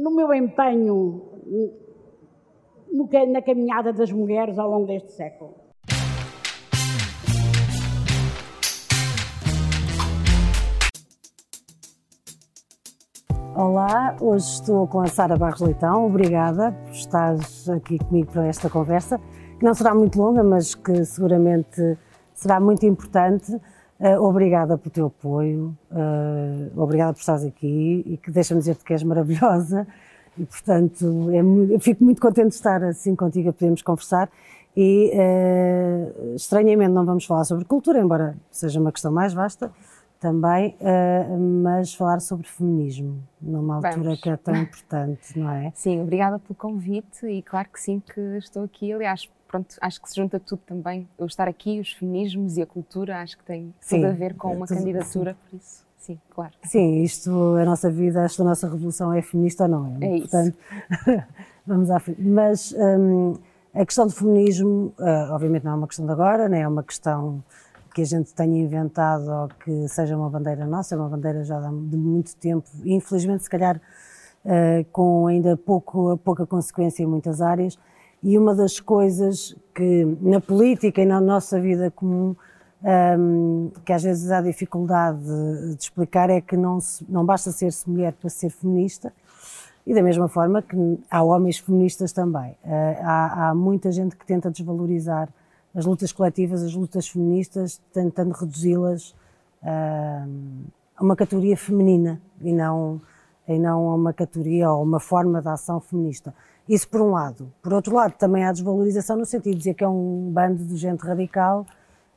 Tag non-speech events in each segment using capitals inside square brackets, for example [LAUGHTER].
no meu empenho no, na caminhada das mulheres ao longo deste século. Olá, hoje estou com a Sara Barros Leitão. Obrigada por estares aqui comigo para esta conversa, que não será muito longa, mas que seguramente será muito importante. Uh, obrigada pelo teu apoio, uh, obrigada por estares aqui e que deixa-me dizer-te que és maravilhosa e, portanto, é, fico muito contente de estar assim contigo a podermos conversar e, uh, estranhamente, não vamos falar sobre cultura, embora seja uma questão mais vasta, também, mas falar sobre feminismo, numa altura Vamos. que é tão importante, não é? Sim, obrigada pelo convite e claro que sim que estou aqui. Aliás, pronto, acho que se junta tudo também. Eu estar aqui, os feminismos e a cultura, acho que tem sim, tudo a ver com uma tudo, candidatura, sim. por isso. Sim, claro. Sim, isto, a nossa vida, esta nossa revolução é feminista ou não é? É Portanto, isso. [LAUGHS] vamos à frente. Mas um, a questão do feminismo, uh, obviamente não é uma questão de agora, nem é uma questão que a gente tenha inventado ou que seja uma bandeira nossa, é uma bandeira já de muito tempo, infelizmente, se calhar, uh, com ainda pouco, pouca consequência em muitas áreas. E uma das coisas que na política e na nossa vida comum, um, que às vezes há dificuldade de, de explicar, é que não, se, não basta ser-se mulher para ser feminista, e da mesma forma que há homens feministas também. Uh, há, há muita gente que tenta desvalorizar as lutas coletivas, as lutas feministas, tentando reduzi-las a uma categoria feminina e não, e não a uma categoria ou uma forma de ação feminista. Isso por um lado. Por outro lado, também há desvalorização no sentido de dizer que é um bando de gente radical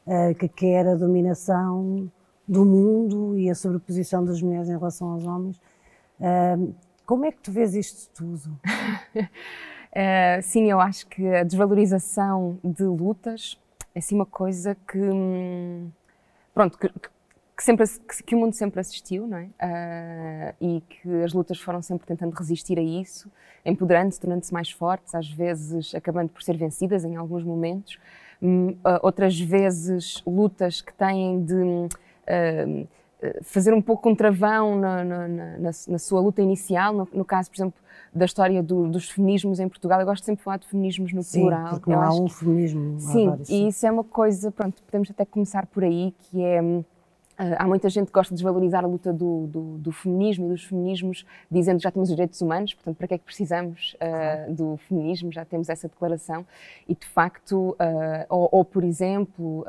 uh, que quer a dominação do mundo e a sobreposição das mulheres em relação aos homens. Uh, como é que tu vês isto tudo? Uh, [LAUGHS] sim, eu acho que a desvalorização de lutas é assim uma coisa que, hum, pronto, que, que sempre, que, que, o mundo sempre assistiu, não é? Uh, e que as lutas foram sempre tentando resistir a isso, empoderando-se, tornando-se mais fortes, às vezes acabando por ser vencidas em alguns momentos, uh, outras vezes lutas que têm de uh, fazer um pouco um travão na, na, na, na sua luta inicial, no, no, caso, por exemplo, da história do, dos feminismos em Portugal. Eu gosto sempre de falar de feminismos no sim, plural. porque não há um feminismo. Sim, e isso é uma coisa, pronto, podemos até começar por aí, que é... Uh, há muita gente que gosta de desvalorizar a luta do, do, do, feminismo e dos feminismos, dizendo que já temos os direitos humanos, portanto, para que é que precisamos uh, do feminismo? Já temos essa declaração. E, de facto, uh, ou, ou, por exemplo,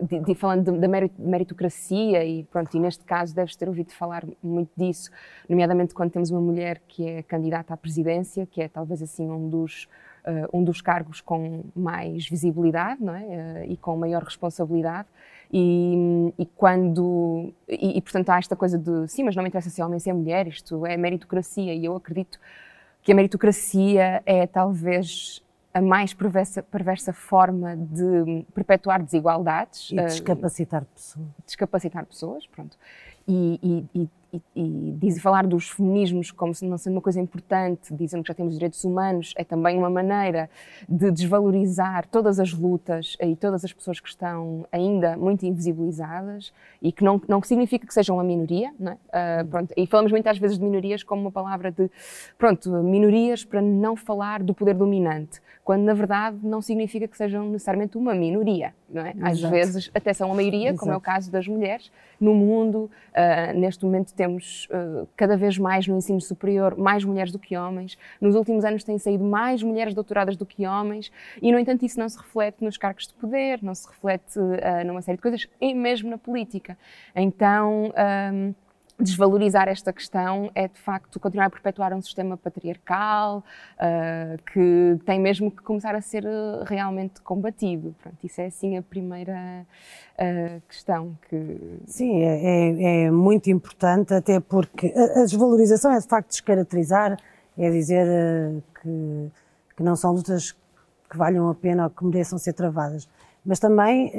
de, de, falando da meritocracia e pronto, e neste caso deves ter ouvido falar muito disso, nomeadamente quando temos uma mulher que é candidata à presidência, que é talvez assim um dos uh, um dos cargos com mais visibilidade, não é? Uh, e com maior responsabilidade. E, e quando e, e, portanto há esta coisa de sim, mas não me interessa se é homem ou se é mulher, isto é meritocracia e eu acredito que a meritocracia é talvez a mais perversa, perversa, forma de perpetuar desigualdades. E descapacitar pessoas. Descapacitar pessoas, pronto. E, e, e, e diz, falar dos feminismos como não sendo uma coisa importante, dizendo que já temos direitos humanos, é também uma maneira de desvalorizar todas as lutas e todas as pessoas que estão ainda muito invisibilizadas e que não, não significa que sejam uma minoria, não é? Uh, pronto, e falamos muitas vezes de minorias como uma palavra de, pronto, minorias para não falar do poder dominante, quando na verdade não significa que sejam necessariamente uma minoria, não é? Às Exato. vezes até são uma maioria, Exato. como é o caso das mulheres, no mundo, uh, neste momento temos uh, cada vez mais no ensino superior mais mulheres do que homens. Nos últimos anos têm saído mais mulheres doutoradas do que homens e, no entanto, isso não se reflete nos cargos de poder, não se reflete uh, numa série de coisas, e mesmo na política. Então, um, desvalorizar esta questão é de facto continuar a perpetuar um sistema patriarcal uh, que tem mesmo que começar a ser uh, realmente combatido. Pronto, isso é assim a primeira uh, questão que. Sim, é, é, é, muito importante, até porque a, desvalorização é de facto descaracterizar, é dizer que, que não são lutas que valham a pena ou que mereçam ser travadas. Mas também,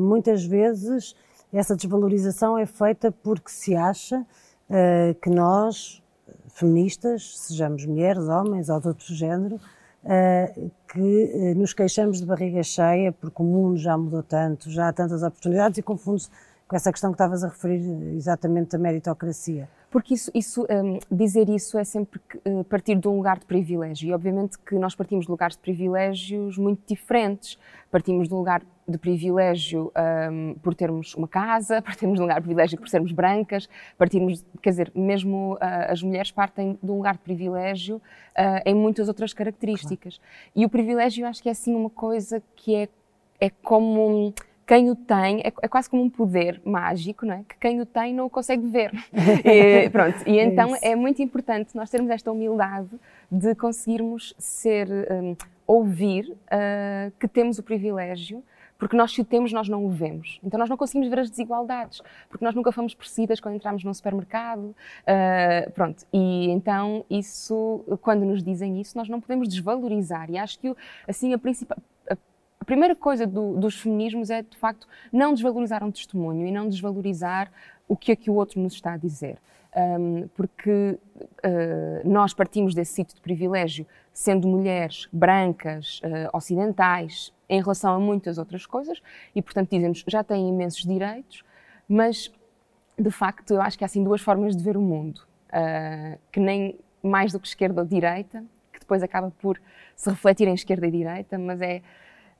muitas vezes, essa desvalorização é feita porque se acha uh, que nós, feministas, sejamos mulheres, homens ou de outro género, uh, que uh, nos queixamos de barriga cheia porque o mundo já mudou tanto, já há tantas oportunidades e confunde-se com essa questão que estavas a referir exatamente da meritocracia. Porque isso, isso um, dizer isso é sempre partir de um lugar de privilégio. E obviamente que nós partimos de lugares de privilégios muito diferentes. Partimos de um lugar de privilégio um, por termos uma casa, [LAUGHS] partimos de um lugar de privilégio por sermos brancas, partimos, quer dizer, mesmo uh, as mulheres partem de um lugar de privilégio uh, em muitas outras características. Claro. E o privilégio, eu acho que é assim uma coisa que é, é como quem o tem, é, é, quase como um poder mágico, não é? Que quem o tem não o consegue ver. [LAUGHS] e, pronto, e é então é, é, muito importante nós termos esta humildade de conseguirmos ser, um, ouvir uh, que temos o privilégio porque nós se o temos, nós não o vemos. Então nós não conseguimos ver as desigualdades, porque nós nunca fomos percebidas quando entramos num supermercado. Uh, pronto, e então isso, quando nos dizem isso, nós não podemos desvalorizar. E acho que assim a principal a primeira coisa do, dos feminismos é, de facto, não desvalorizar um testemunho e não desvalorizar o que é que o outro nos está a dizer. Um, porque uh, nós partimos desse sítio de privilégio, sendo mulheres brancas, uh, ocidentais, em relação a muitas outras coisas, e portanto dizem-nos já têm imensos direitos, mas de facto eu acho que há assim duas formas de ver o mundo, uh, que nem mais do que esquerda ou direita, que depois acaba por se refletir em esquerda e direita, mas é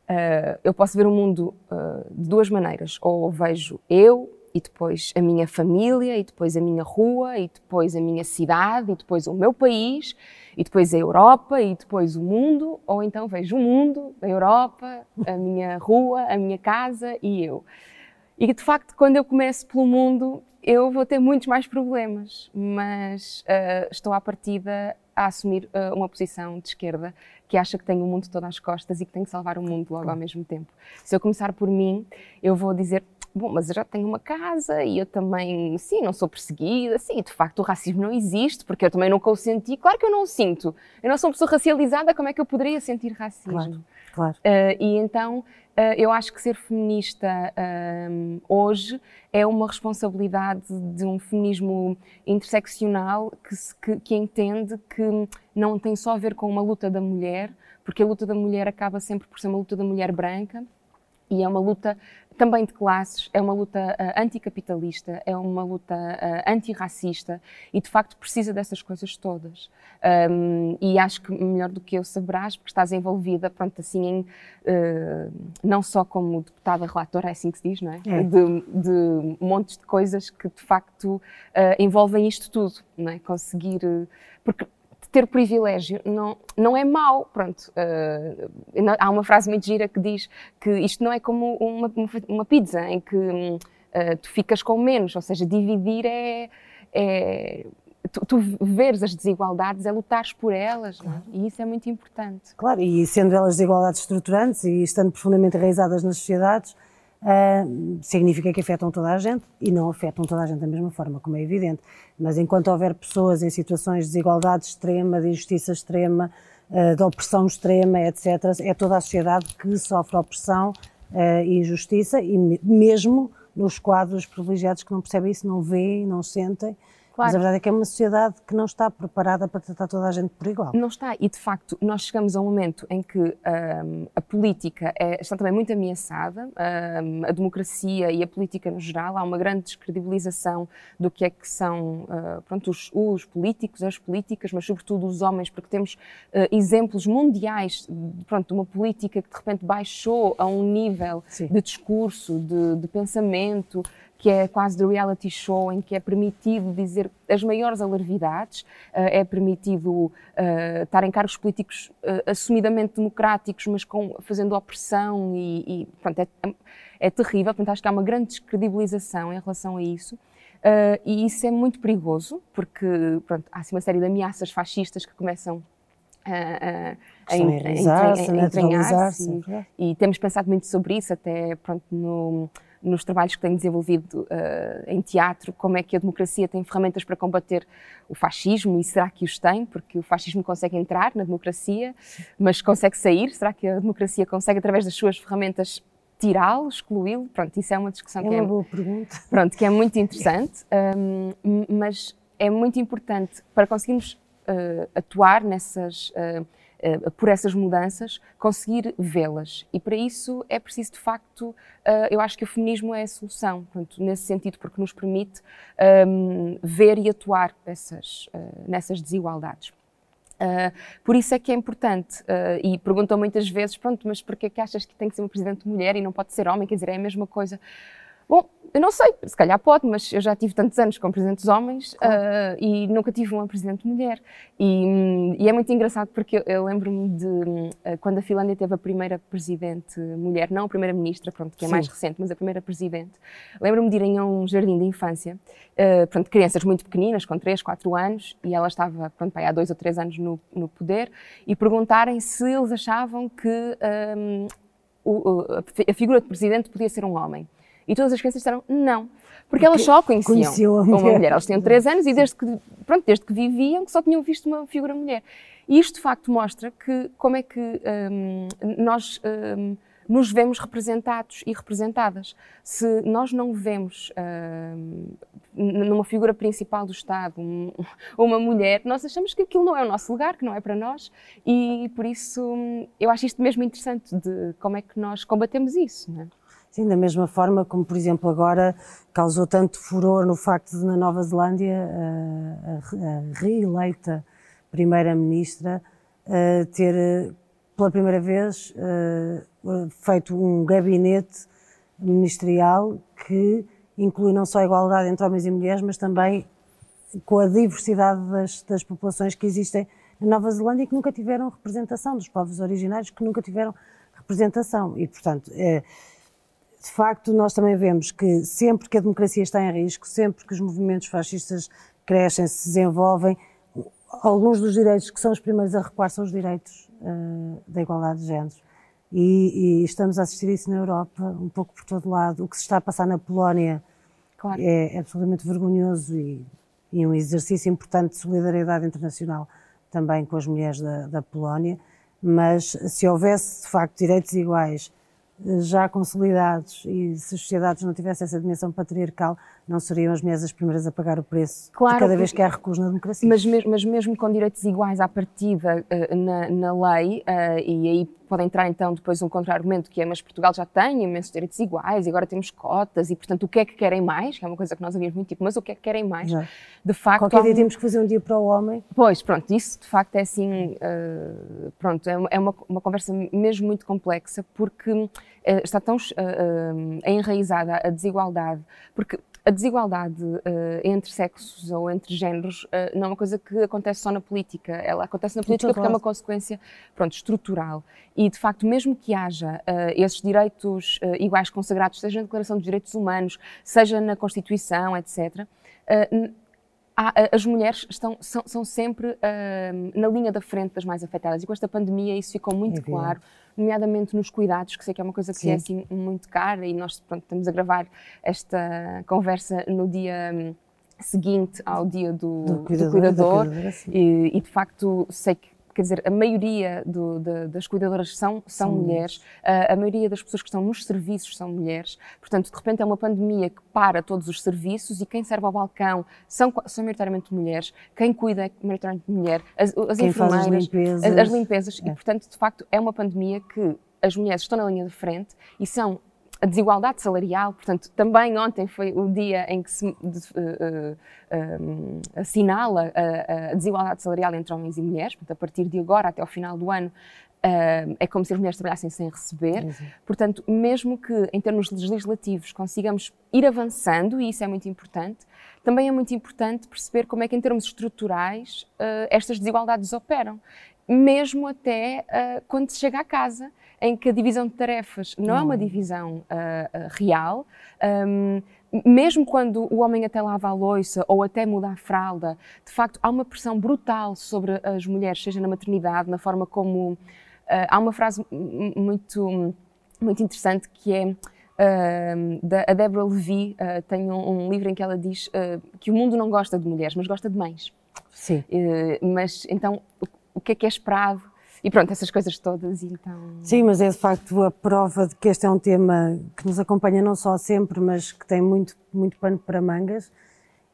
Uh, eu posso ver o mundo uh, de duas maneiras. Ou vejo eu e depois a minha família, e depois a minha rua, e depois a minha cidade, e depois o meu país, e depois a Europa, e depois o mundo. Ou então vejo o mundo, a Europa, a minha [LAUGHS] rua, a minha casa e eu. E de facto, quando eu começo pelo mundo, eu vou ter muitos mais problemas, mas uh, estou à partida a assumir uh, uma posição de esquerda que acha que tem o mundo todo às costas e que tem que salvar o mundo logo ao mesmo tempo. Se eu começar por mim, eu vou dizer bom, mas eu já tenho uma casa e eu também, sim, não sou perseguida, sim, de facto o racismo não existe, porque eu também nunca o senti. Claro que eu não o sinto. Eu não sou uma pessoa racializada, como é que eu poderia sentir racismo? Claro, claro. Uh, e então uh, eu acho que ser feminista uh, hoje é uma responsabilidade de um feminismo interseccional que, se, que, que entende que não tem só a ver com uma luta da mulher, porque a luta da mulher acaba sempre por ser uma luta da mulher branca e é uma luta também de classes, é uma luta uh, anticapitalista, é uma luta uh, antirracista e de facto precisa dessas coisas todas. Um, e acho que melhor do que eu saberás, porque estás envolvida, pronto, assim, em, uh, não só como deputada relatora, é assim que se diz, não é? é. De, de montes de coisas que de facto envolvem isto tudo, não é? Conseguir. porque ter privilégio não, não é mau. Pronto, uh, há uma frase muito gira que diz que isto não é como uma, uma pizza em que uh, tu ficas com menos, ou seja, dividir é. é tu, tu veres as desigualdades é lutares por elas, é? e isso é muito importante. Claro, e sendo elas desigualdades estruturantes e estando profundamente enraizadas nas sociedades, uh, significa que afetam toda a gente e não afetam toda a gente da mesma forma, como é evidente. Mas enquanto houver pessoas em situações de desigualdade extrema, de injustiça extrema, uh, de opressão extrema, etc., é toda a sociedade que sofre opressão uh, e injustiça e mesmo nos quadros privilegiados que não percebem isso, não veem, não sentem Claro. Mas a verdade é que é uma sociedade que não está preparada para tratar toda a gente por igual. Não está, e de facto nós chegamos a um momento em que um, a política é, está também muito ameaçada, um, a democracia e a política no geral, há uma grande descredibilização do que é que são uh, pronto, os, os, políticos, as políticas, mas sobretudo os homens, porque temos uh, exemplos mundiais pronto, de uma política que de repente baixou a um nível Sim. de discurso, de, de pensamento, que é quase de reality show, em que é permitido dizer as maiores alarvidades, eh, é permitido uh, estar em cargos políticos uh, assumidamente democráticos, mas com, fazendo opressão e, e pronto, é, é, terrível. Portanto, acho que há uma grande descredibilização em relação a isso. Uh, e isso é muito perigoso, porque pronto, há assim, uma série de ameaças fascistas que começam a, a, entranhar-se. E, e, temos pensado muito sobre isso, até pronto, no, nos trabalhos que tenho desenvolvido uh, em teatro, como é que a democracia tem ferramentas para combater o fascismo e será que os tem? Porque o fascismo consegue entrar na democracia, mas consegue sair? Será que a democracia consegue, através das suas ferramentas, tirá-lo, excluí-lo? Pronto, isso é uma discussão é que, é, boa pergunta. Pronto, que é muito interessante, um, mas é muito importante para conseguirmos uh, atuar nessas. Uh, por essas mudanças, conseguir vê-las. E para isso é preciso, de facto, uh, eu acho que o feminismo é a solução, portanto, nesse sentido, porque nos permite um, ver e atuar essas, uh, nessas desigualdades. Uh, por isso é que é importante, uh, e perguntam muitas vezes, pronto, mas porquê é que achas que tem que ser uma presidente mulher e não pode ser homem? Quer dizer, é a mesma coisa. Bom, eu não sei, se calhar pode, mas eu já tive tantos anos com presidentes homens claro. uh, e nunca tive uma presidente mulher. E, e é muito engraçado porque eu, eu lembro-me de uh, quando a Finlândia teve a primeira presidente mulher, não a primeira ministra, pronto, que é Sim. mais recente, mas a primeira presidente. Lembro-me de irem a um jardim de infância, uh, pronto, crianças muito pequeninas, com 3, 4 anos, e ela estava, pronto, há dois ou três anos no, no poder, e perguntarem se eles achavam que um, o, a figura de presidente podia ser um homem. E todas as crianças disseram não. Porque, elas só conheciam uma mulher. mulher. Elas tinham três anos e desde que, pronto, desde que viviam que só tinham visto uma figura mulher. E isto de facto mostra que como é que um, nós um, nos vemos representados e representadas. Se nós não vemos um, numa figura principal do Estado um, [LAUGHS] uma mulher, nós achamos que aquilo não é o nosso lugar, que não é para nós, e por isso hum, eu acho isto mesmo interessante de como é que nós combatemos isso. Não é? Sim, da mesma forma como, por exemplo, agora causou tanto furor no facto de, na Nova Zelândia, a, reeleita Primeira-Ministra ter, pela primeira vez, feito um gabinete ministerial que inclui não só a igualdade entre homens e mulheres, mas também com a diversidade das, das populações que existem na Nova Zelândia e que nunca tiveram representação, dos povos originários que nunca tiveram representação. E, portanto, é, de facto, nós também vemos que sempre que a democracia está em risco, sempre que os movimentos fascistas crescem, se desenvolvem, alguns dos direitos que são os primeiros a recuar são os direitos uh, da igualdade de géneros. E, e, estamos a assistir isso na Europa, um pouco por todo lado. O que se está a passar na Polónia claro. é, absolutamente vergonhoso e, e, um exercício importante de solidariedade internacional também com as mulheres da, da Polónia. Mas se houvesse, de facto, direitos iguais já consolidados e se as sociedades não tivessem essa dimensão patriarcal, não seriam as mulheres as primeiras a pagar o preço claro, de cada vez que há recurso na democracia. Mas mesmo, mas mesmo com direitos iguais à partida uh, na, na, lei, uh, e aí pode entrar então depois um contra-argumento que é, mas Portugal já tem imensos direitos iguais e agora temos cotas e portanto o que é que querem mais? Que é uma coisa que nós havíamos muito tipo, mas o que é que querem mais? Já. De facto... Qualquer dia temos que fazer um dia para o homem. Pois, pronto, isso de facto é assim, uh, pronto, é, é uma, uma conversa mesmo muito complexa porque está tão enraizada a desigualdade, porque a desigualdade uh, entre sexos ou entre géneros uh, não é uma coisa que acontece só na política. Ela acontece na política porque é uma consequência pronto, estrutural. E, de facto, mesmo que haja uh, esses direitos iguais consagrados, seja na Declaração dos Direitos Humanos, seja na Constituição, etc., as mulheres estão, são, são sempre na linha da frente das mais afetadas e com esta pandemia isso ficou muito é claro, nomeadamente nos cuidados, que sei que é uma coisa que Sim. é assim muito cara e nós pronto, estamos a gravar esta conversa no dia hum, seguinte ao dia do, do cuidador, do cuidador e, e, de facto sei que quer dizer, a maioria do, de, das cuidadoras são, são, mulheres, a, a, maioria das pessoas que estão nos serviços são mulheres, portanto, de repente é uma pandemia que para todos os serviços e quem serve ao balcão são, são maioritariamente mulheres, quem cuida é maioritariamente mulher, as, as enfermeiras, as limpezas, as, as limpezas é. e, portanto, de facto, é uma pandemia que as mulheres estão na linha de frente e são a desigualdade salarial, portanto, também ontem foi o dia em que se uh, uh, um, assinala a, a, desigualdade salarial entre homens e mulheres, portanto, a partir de agora até ao final do ano uh, é como se as mulheres trabalhassem sem receber. Portanto, mesmo que em termos legislativos consigamos ir avançando, e isso é muito importante, também é muito importante perceber como é que em termos estruturais estas desigualdades operam mesmo até quando se chega à casa, em que a divisão de tarefas não, é uma divisão uh, uh, real. Um, mesmo quando o homem até lava a louça ou até muda a fralda, de facto há uma pressão brutal sobre as mulheres, seja na maternidade, na forma como. há uma frase muito, muito interessante que é. Uh, da, a Deborah Levy uh, tem um, um, livro em que ela diz uh, que o mundo não gosta de mulheres, mas gosta de mães. Sim. mas então o que é que é esperado e pronto, essas coisas todas, então... Sim, mas é de facto a prova de que este é um tema que nos acompanha não só sempre, mas que tem muito, muito pano para mangas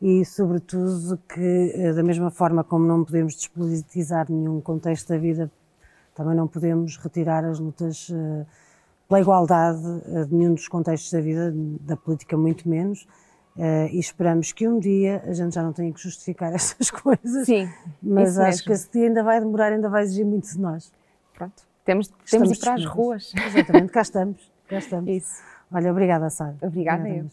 e, sobretudo, que eh, da mesma forma como não podemos despolitizar nenhum contexto da vida também não podemos retirar as lutas uh, pela igualdade uh, de nenhum dos contextos da vida, da política muito menos, uh, e esperamos que um dia a gente já não tenha que justificar [LAUGHS] essas coisas. Sim, mas acho mesmo. que esse dia ainda vai demorar, ainda vai exigir muito de nós. Pronto, temos, temos de ir para as ruas. Exatamente, cá estamos, cá estamos. [LAUGHS] Isso. Olha, obrigada, Sara. Obrigada, eu.